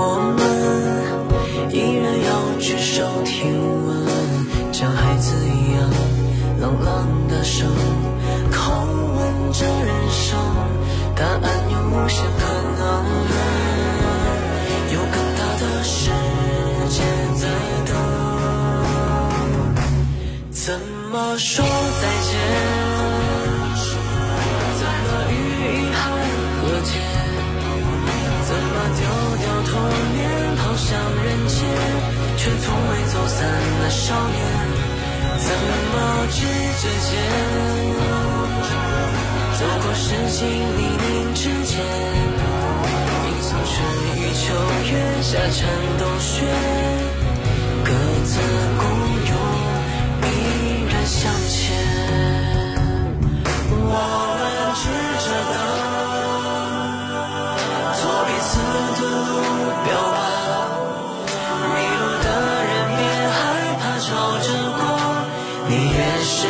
我们依然要举手听闻，像孩子一样冷冷的声叩问着人生，答案有无限可能，有更大的世界在等。怎么说？少年，怎么执着剑？走过世情泥泞之间，迎送春雨秋月，夏蝉冬雪，各自孤勇，依然向前。你也是。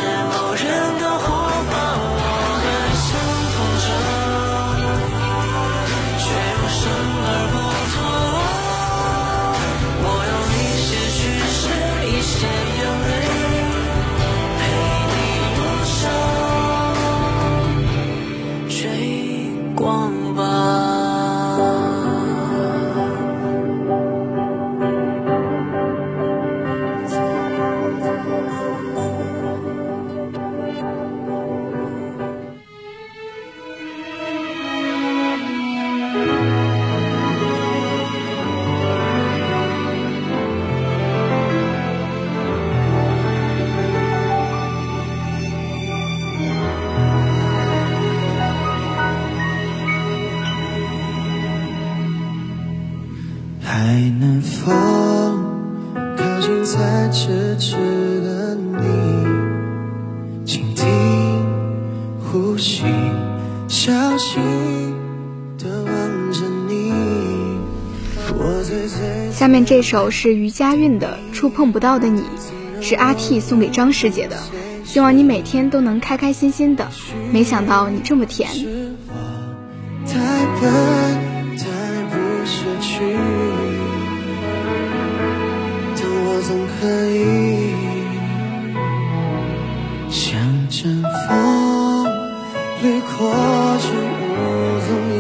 呼吸，小心望着你。下面这首是余佳韵的《触碰不到的你》，是阿 T 送给张师姐的，希望你每天都能开开心心的。没想到你这么甜。掠过，却无踪影。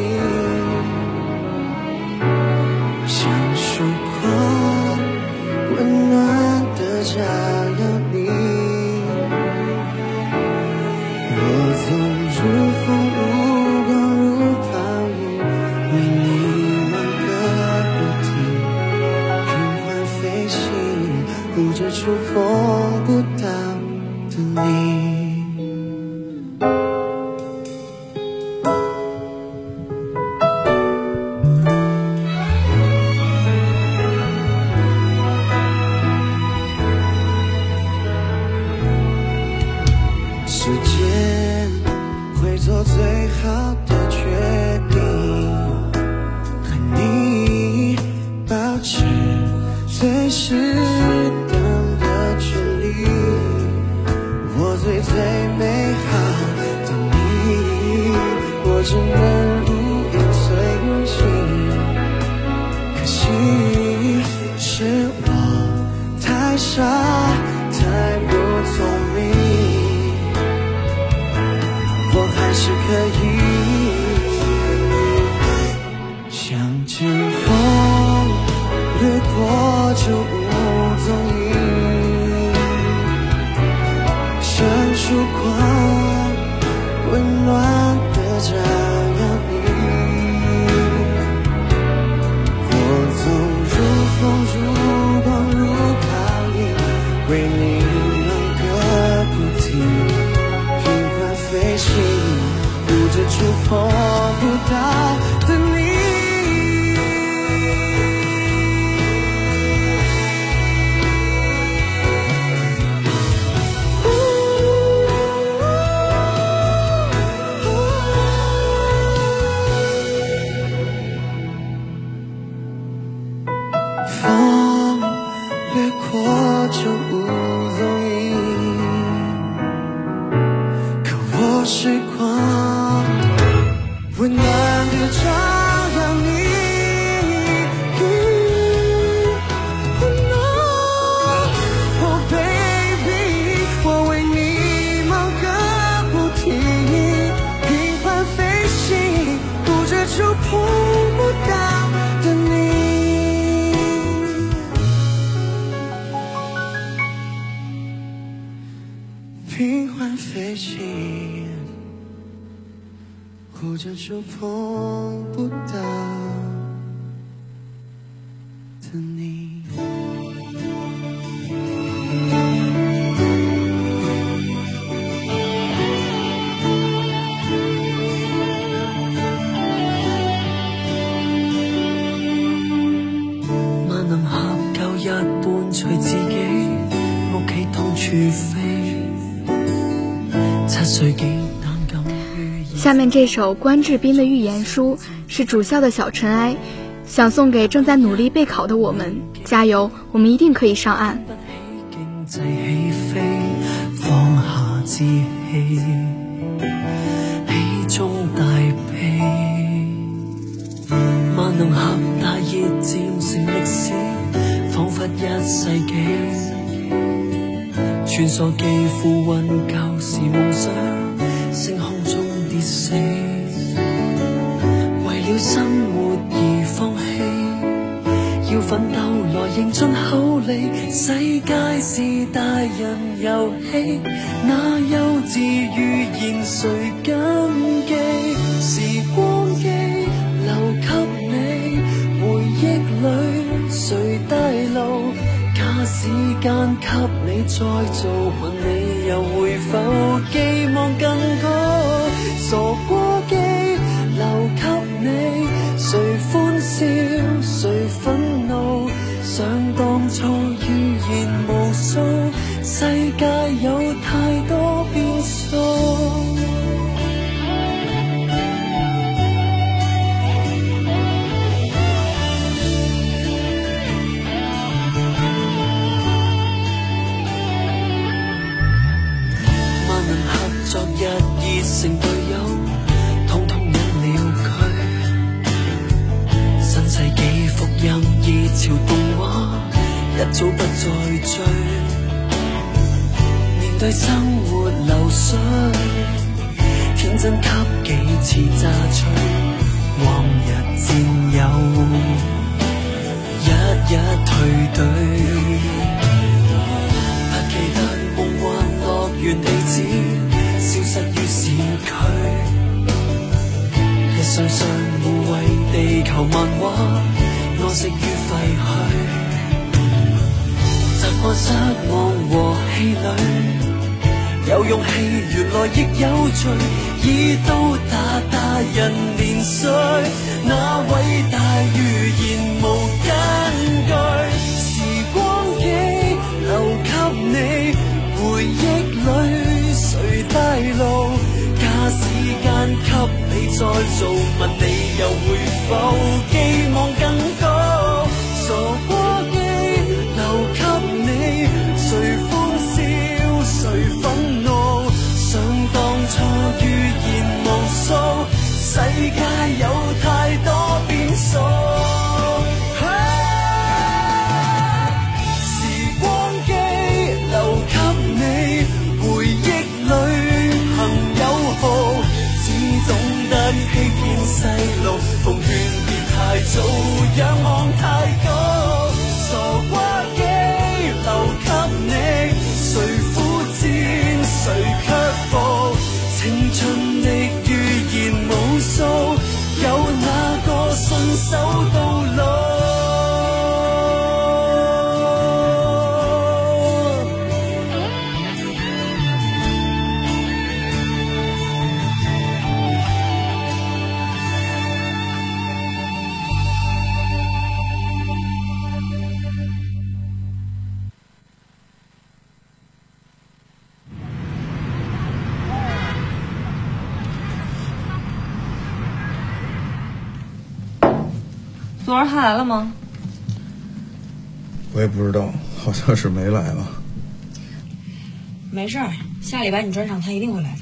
就。平缓飞行，护着触碰不到。下面这首关智斌的《预言书》是主校的小尘埃，想送给正在努力备考的我们，加油！我们一定可以上岸。而梦想，星空中跌死。为了生活而放弃，要奋斗来迎进口里。世界是大人游戏，那幼稚语言谁谨记？时光机留给你，回忆里谁带路？假使间给。再做问你又会否寄望更高？傻瓜机留给你，谁欢笑谁愤怒，想当初预言无数，世界有太多变数。早不再追，面对生活流水，天真给几次榨取。往日战友，一一退队。不记得梦幻乐园地址，消失于市区。一双双互为地球漫画，安息于废墟。习惯失望和气馁，有勇气，原来亦有罪。已到达大人年岁，那伟大预言无根据。时光机留给你，回忆里谁带路？假时间给你再做，问你又会否寄望更高？昨儿他来了吗？我也不知道，好像是没来吧。没事，下礼拜你专场他一定会来。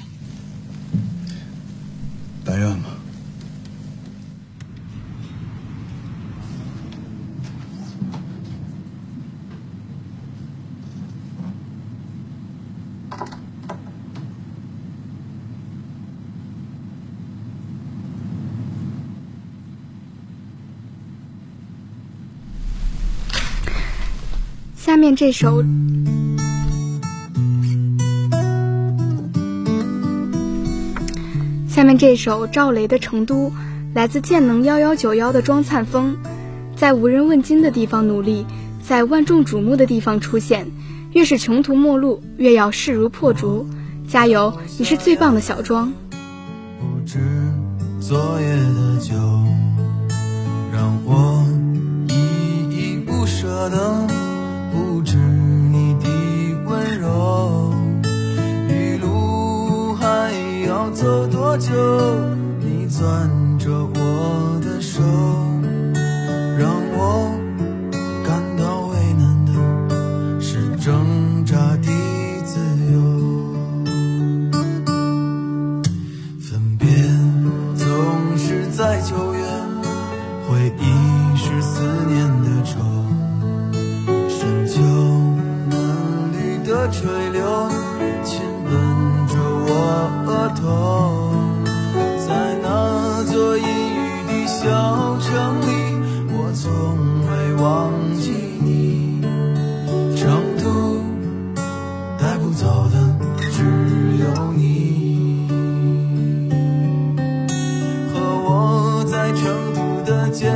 下面这首，下面这首赵雷的《成都》，来自剑能幺幺九幺的庄灿峰，在无人问津的地方努力，在万众瞩目的地方出现。越是穷途末路，越要势如破竹。加油，你是最棒的小庄。让我走多久？你攥着我的手，让我感到为难的是挣扎的自由。分别总是在九月，回忆是思念的愁。深秋嫩绿的垂柳。头在那座阴雨的小城里，我从未忘记你。成都带不走的只有你和我在成都的街。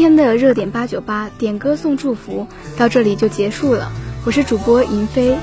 今天的热点八九八点歌送祝福到这里就结束了，我是主播银飞。